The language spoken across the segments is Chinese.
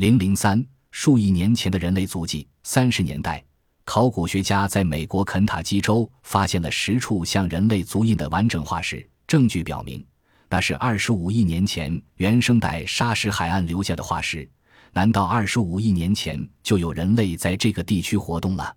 零零三数亿年前的人类足迹。三十年代，考古学家在美国肯塔基州发现了十处像人类足印的完整化石，证据表明那是二十五亿年前原生代沙石海岸留下的化石。难道二十五亿年前就有人类在这个地区活动了？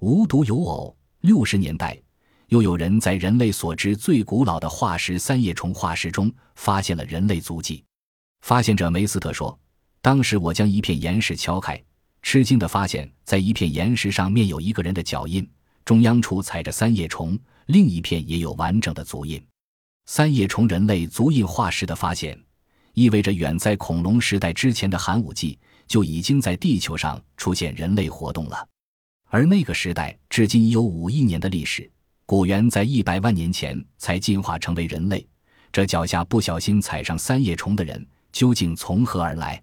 无独有偶，六十年代又有人在人类所知最古老的化石三叶虫化石中发现了人类足迹。发现者梅斯特说：“当时我将一片岩石敲开，吃惊地发现，在一片岩石上面有一个人的脚印，中央处踩着三叶虫，另一片也有完整的足印。三叶虫人类足印化石的发现，意味着远在恐龙时代之前的寒武纪就已经在地球上出现人类活动了。而那个时代至今已有五亿年的历史，古猿在一百万年前才进化成为人类。这脚下不小心踩上三叶虫的人。”究竟从何而来？